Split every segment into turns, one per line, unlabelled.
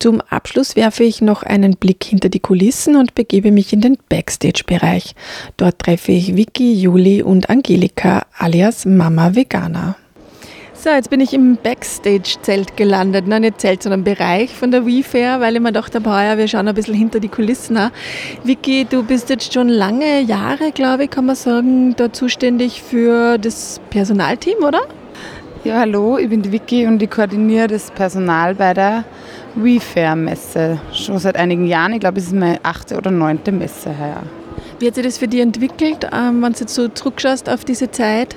Zum Abschluss werfe ich noch einen Blick hinter die Kulissen und begebe mich in den Backstage-Bereich. Dort treffe ich Vicky, Juli und Angelika alias Mama Veganer. So, jetzt bin ich im Backstage-Zelt gelandet. Nein, nicht Zelt, sondern Bereich von der WeFair, weil ich mir dachte, boah, ja, wir schauen ein bisschen hinter die Kulissen. Vicky, du bist jetzt schon lange Jahre, glaube ich, kann man sagen, da zuständig für das Personalteam, oder?
Ja, hallo, ich bin die Vicky und ich koordiniere das Personal bei der WeFair-Messe. Schon seit einigen Jahren. Ich glaube, es ist meine achte oder neunte Messe heuer.
Wie hat sich das für dich entwickelt, ähm, wenn du jetzt so zurückschaust auf diese Zeit?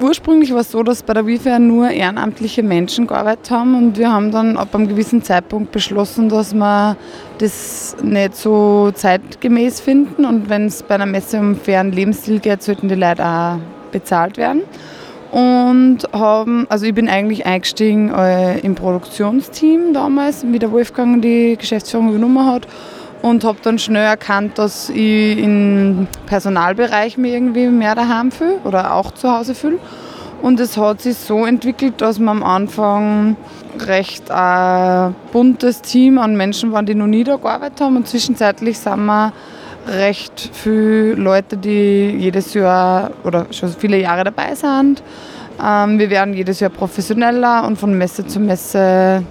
Ursprünglich war es so, dass bei der WIFAIR nur ehrenamtliche Menschen gearbeitet haben und wir haben dann ab einem gewissen Zeitpunkt beschlossen, dass wir das nicht so zeitgemäß finden und wenn es bei einer Messe um fairen Lebensstil geht, sollten die Leute auch bezahlt werden. Und haben, also ich bin eigentlich eingestiegen äh, im Produktionsteam damals, wie der Wolfgang die Geschäftsführung übernommen hat und habe dann schnell erkannt, dass ich im Personalbereich mir irgendwie mehr daheim fühle oder auch zu Hause fühle. Und es hat sich so entwickelt, dass wir am Anfang recht ein buntes Team an Menschen waren, die noch nie da gearbeitet haben. Und zwischenzeitlich sind wir recht viele Leute, die jedes Jahr oder schon viele Jahre dabei sind. Ähm, wir werden jedes Jahr professioneller und von Messe zu Messe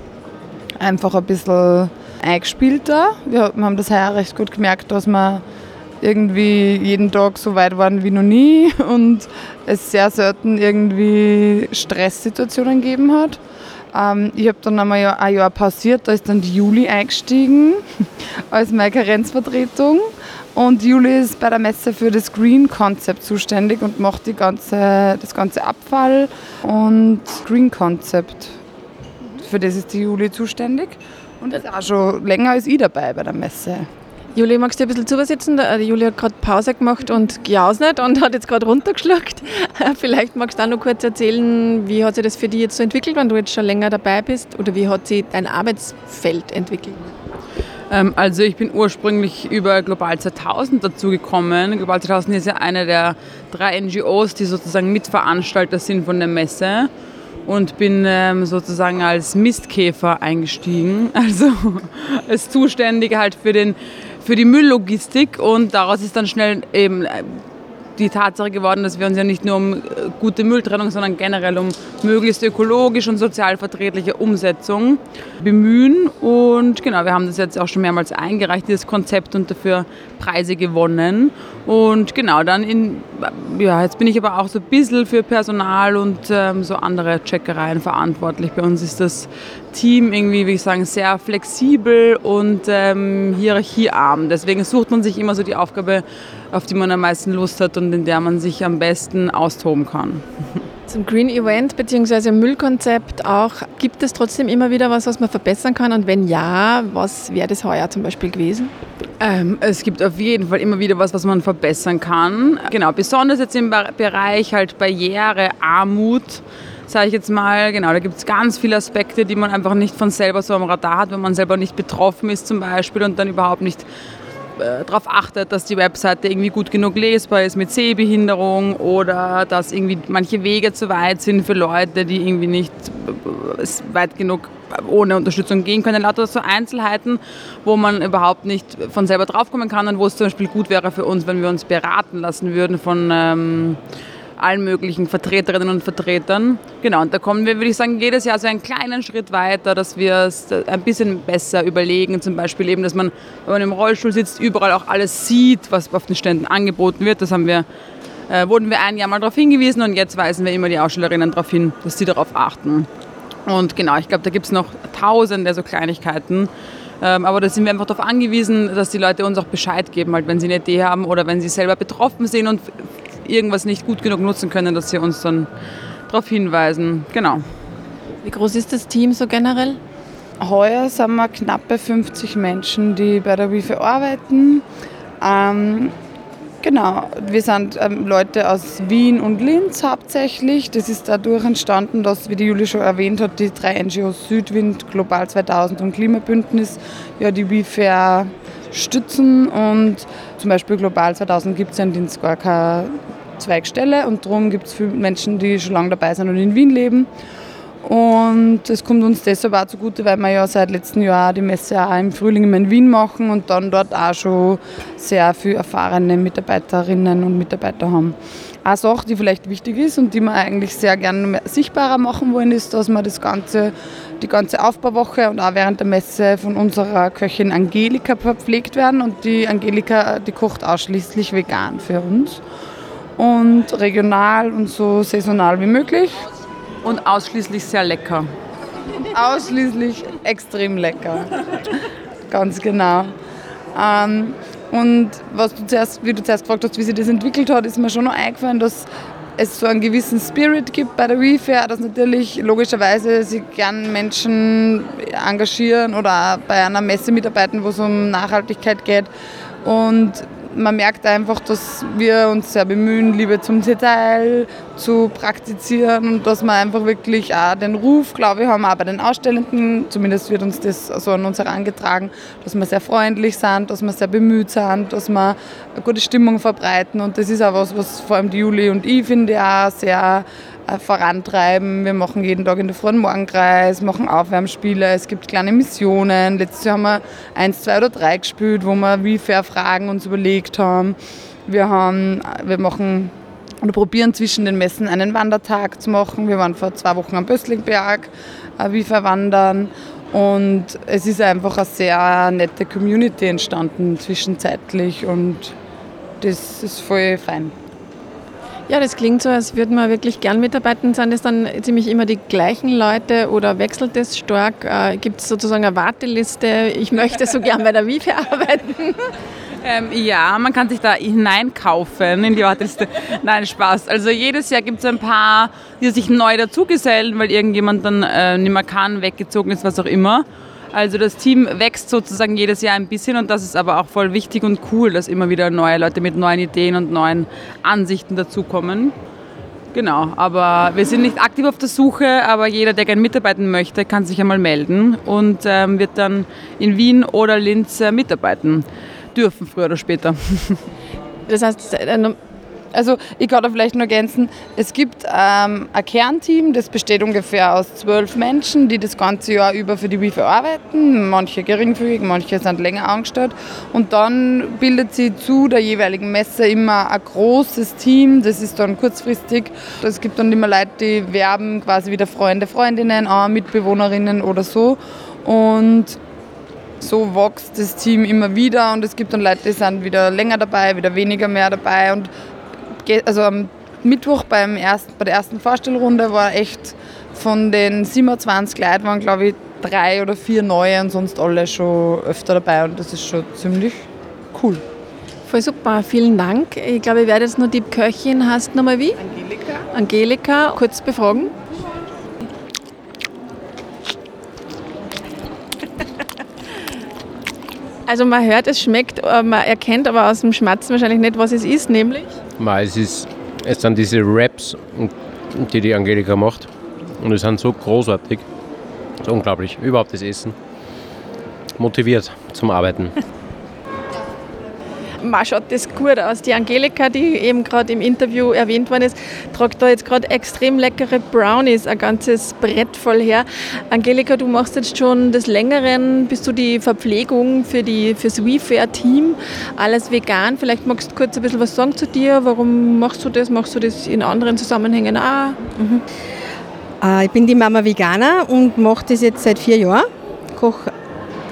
einfach ein bisschen eingespielter. Wir haben das heuer recht gut gemerkt, dass wir irgendwie jeden Tag so weit waren wie noch nie und es sehr selten irgendwie Stresssituationen gegeben hat. Ähm, ich habe dann einmal ein Jahr pausiert, da ist dann die Juli eingestiegen als meine Karenzvertretung. Und Juli ist bei der Messe für das Green Concept zuständig und macht die ganze, das ganze Abfall und Green Concept. Für das ist die Juli zuständig. Und ist auch schon länger als ich dabei bei der Messe.
Juli, magst du ein bisschen zusitzen? Die Juli hat gerade Pause gemacht und gejausnet und hat jetzt gerade runtergeschluckt. Vielleicht magst du auch noch kurz erzählen, wie hat sich das für dich jetzt so entwickelt, wenn du jetzt schon länger dabei bist? Oder wie hat sich dein Arbeitsfeld entwickelt?
Ähm, also ich bin ursprünglich über Global 2000 dazugekommen. Global 2000 ist ja eine der drei NGOs, die sozusagen Mitveranstalter sind von der Messe und bin ähm, sozusagen als Mistkäfer eingestiegen, also als Zuständige halt für, den, für die Mülllogistik und daraus ist dann schnell eben äh, die Tatsache geworden, dass wir uns ja nicht nur um äh, gute Mülltrennung, sondern generell um möglichst ökologisch und sozial verträgliche Umsetzung bemühen. Und genau, wir haben das jetzt auch schon mehrmals eingereicht, dieses Konzept und dafür Preise gewonnen. Und genau, dann in, ja, jetzt bin ich aber auch so ein bisschen für Personal und ähm, so andere Checkereien verantwortlich. Bei uns ist das Team irgendwie, wie ich sagen, sehr flexibel und ähm, hierarchiearm. Deswegen sucht man sich immer so die Aufgabe, auf die man am meisten Lust hat und in der man sich am besten austoben kann.
Zum Green Event bzw. Müllkonzept auch, gibt es trotzdem immer wieder was, was man verbessern kann? Und wenn ja, was wäre das heuer zum Beispiel gewesen?
Ähm, es gibt auf jeden Fall immer wieder was, was man verbessern kann. Genau, besonders jetzt im Bereich halt Barriere, Armut sage ich jetzt mal. Genau, da gibt es ganz viele Aspekte, die man einfach nicht von selber so am Radar hat, wenn man selber nicht betroffen ist zum Beispiel und dann überhaupt nicht äh, darauf achtet, dass die Webseite irgendwie gut genug lesbar ist mit Sehbehinderung oder dass irgendwie manche Wege zu weit sind für Leute, die irgendwie nicht äh, weit genug ohne Unterstützung gehen können. Lauter so Einzelheiten, wo man überhaupt nicht von selber draufkommen kann und wo es zum Beispiel gut wäre für uns, wenn wir uns beraten lassen würden von ähm, allen möglichen Vertreterinnen und Vertretern. Genau, und da kommen wir, würde ich sagen, jedes Jahr so einen kleinen Schritt weiter, dass wir es ein bisschen besser überlegen. Zum Beispiel eben, dass man, wenn man im Rollstuhl sitzt, überall auch alles sieht, was auf den Ständen angeboten wird. Das haben wir, äh, wurden wir ein Jahr mal darauf hingewiesen und jetzt weisen wir immer die Ausstellerinnen darauf hin, dass sie darauf achten. Und genau, ich glaube, da gibt es noch tausende so Kleinigkeiten. Ähm, aber da sind wir einfach darauf angewiesen, dass die Leute uns auch Bescheid geben, halt, wenn sie eine Idee haben oder wenn sie selber betroffen sind und irgendwas nicht gut genug nutzen können, dass sie uns dann darauf hinweisen. Genau.
Wie groß ist das Team so generell?
Heuer sind wir knappe 50 Menschen, die bei der WIFE arbeiten. Ähm, genau, wir sind ähm, Leute aus Wien und Linz hauptsächlich. Das ist dadurch entstanden, dass, wie die Julie schon erwähnt hat, die drei NGOs Südwind, Global 2000 und Klimabündnis ja die WIFE stützen und zum Beispiel Global 2000 gibt es ja in Dienst gar keine Zweigstelle und darum gibt es viele Menschen, die schon lange dabei sind und in Wien leben. Und es kommt uns deshalb auch zugute, weil wir ja seit letztem Jahr die Messe auch im Frühling in Wien machen und dann dort auch schon sehr viele erfahrene Mitarbeiterinnen und Mitarbeiter haben. Eine Sache, die vielleicht wichtig ist und die wir eigentlich sehr gerne sichtbarer machen wollen, ist, dass wir das ganze, die ganze Aufbauwoche und auch während der Messe von unserer Köchin Angelika verpflegt werden. Und die Angelika, die kocht ausschließlich vegan für uns und regional und so saisonal wie möglich.
Und ausschließlich sehr lecker.
Ausschließlich extrem lecker. Ganz genau. Ähm, und was du zuerst, wie du zuerst gefragt hast, wie sich das entwickelt hat, ist mir schon noch eingefallen, dass es so einen gewissen Spirit gibt bei der WeFair, dass natürlich logischerweise sich gern Menschen engagieren oder auch bei einer Messe mitarbeiten, wo es um Nachhaltigkeit geht. Und man merkt einfach, dass wir uns sehr bemühen, Liebe zum Detail zu praktizieren und dass wir einfach wirklich auch den Ruf, glaube ich, haben, auch bei den Ausstellenden, zumindest wird uns das so an uns herangetragen, dass wir sehr freundlich sind, dass wir sehr bemüht sind, dass wir eine gute Stimmung verbreiten. Und das ist auch was, was vor allem die Juli und ich finde auch sehr vorantreiben. Wir machen jeden Tag in der Früh einen Morgenkreis, machen Aufwärmspiele, es gibt kleine Missionen. Letztes Jahr haben wir eins, zwei oder drei gespielt, wo wir wie fair Fragen uns überlegt haben. Wir, haben, wir machen oder probieren zwischen den Messen einen Wandertag zu machen. Wir waren vor zwei Wochen am Böstlingberg, äh, wie verwandern. Und es ist einfach eine sehr nette Community entstanden zwischenzeitlich und das ist voll fein.
Ja, das klingt so, als würde man wirklich gern mitarbeiten. Sind das dann ziemlich immer die gleichen Leute oder wechselt das stark? Äh, Gibt es sozusagen eine Warteliste? Ich möchte so gern bei der Wifi arbeiten.
Ähm, ja, man kann sich da hineinkaufen in die Warteliste. Nein, Spaß. Also jedes Jahr gibt es ein paar, die sich neu dazugesellen, weil irgendjemand dann äh, nicht mehr kann, weggezogen ist, was auch immer. Also das Team wächst sozusagen jedes Jahr ein bisschen und das ist aber auch voll wichtig und cool, dass immer wieder neue Leute mit neuen Ideen und neuen Ansichten dazukommen. Genau, aber wir sind nicht aktiv auf der Suche, aber jeder, der gerne mitarbeiten möchte, kann sich einmal melden und ähm, wird dann in Wien oder Linz äh, mitarbeiten dürfen, früher oder später.
Das heißt, äh, also ich kann da vielleicht nur ergänzen, es gibt ähm, ein Kernteam, das besteht ungefähr aus zwölf Menschen, die das ganze Jahr über für die WIFA arbeiten, manche geringfügig, manche sind länger angestellt. Und dann bildet sie zu der jeweiligen Messe immer ein großes Team, das ist dann kurzfristig, es gibt dann immer Leute, die werben quasi wieder Freunde, Freundinnen, auch Mitbewohnerinnen oder so. Und so wächst das Team immer wieder. Und es gibt dann Leute, die sind wieder länger dabei, wieder weniger mehr dabei. Und also am Mittwoch beim ersten, bei der ersten Vorstellrunde war echt von den 27 Leuten waren glaube ich drei oder vier neue und sonst alle schon öfter dabei und das ist schon ziemlich cool.
Voll super, vielen Dank. Ich glaube, ich werde jetzt nur die Köchin, hast nochmal wie?
Angelika.
Angelika, kurz befragen. Also man hört, es schmeckt, äh, man erkennt aber aus dem Schmatzen wahrscheinlich nicht, was es ist, nämlich?
Es, ist, es sind diese Raps, die die Angelika macht. Und die sind so großartig. Das ist unglaublich. Überhaupt das Essen. Motiviert zum Arbeiten.
man schaut das gut aus. Die Angelika, die eben gerade im Interview erwähnt worden ist, tragt da jetzt gerade extrem leckere Brownies, ein ganzes Brett voll her. Angelika, du machst jetzt schon des Längeren, bist du die Verpflegung für die, fürs WeFair-Team, alles vegan. Vielleicht magst du kurz ein bisschen was sagen zu dir. Warum machst du das? Machst du das in anderen Zusammenhängen auch?
Mhm. Äh, ich bin die Mama Veganer und mache das jetzt seit vier Jahren. Koche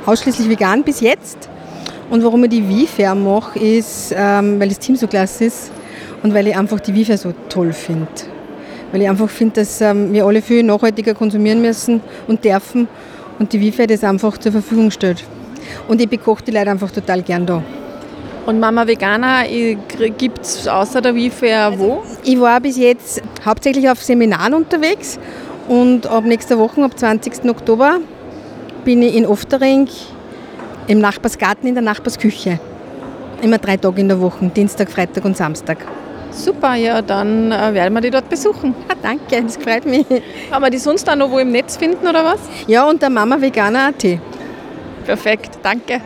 ausschließlich vegan bis jetzt. Und warum ich die Wifair mache, ist, ähm, weil das Team so klasse ist und weil ich einfach die Wifair so toll finde. Weil ich einfach finde, dass ähm, wir alle viel nachhaltiger konsumieren müssen und dürfen und die Wifair das einfach zur Verfügung stellt. Und ich bekoche die Leute einfach total gern da.
Und Mama Veganer gibt es außer der Wifair wo?
Ich war bis jetzt hauptsächlich auf Seminaren unterwegs und ab nächster Woche, ab 20. Oktober, bin ich in Oftering im Nachbarsgarten in der Nachbarsküche. Immer drei Tage in der Woche, Dienstag, Freitag und Samstag.
Super, ja, dann äh, werden wir die dort besuchen.
Ja, danke, das freut mich.
Kann man die sonst auch noch wo im Netz finden oder was?
Ja, unter Mama Veganer.at.
Perfekt, danke.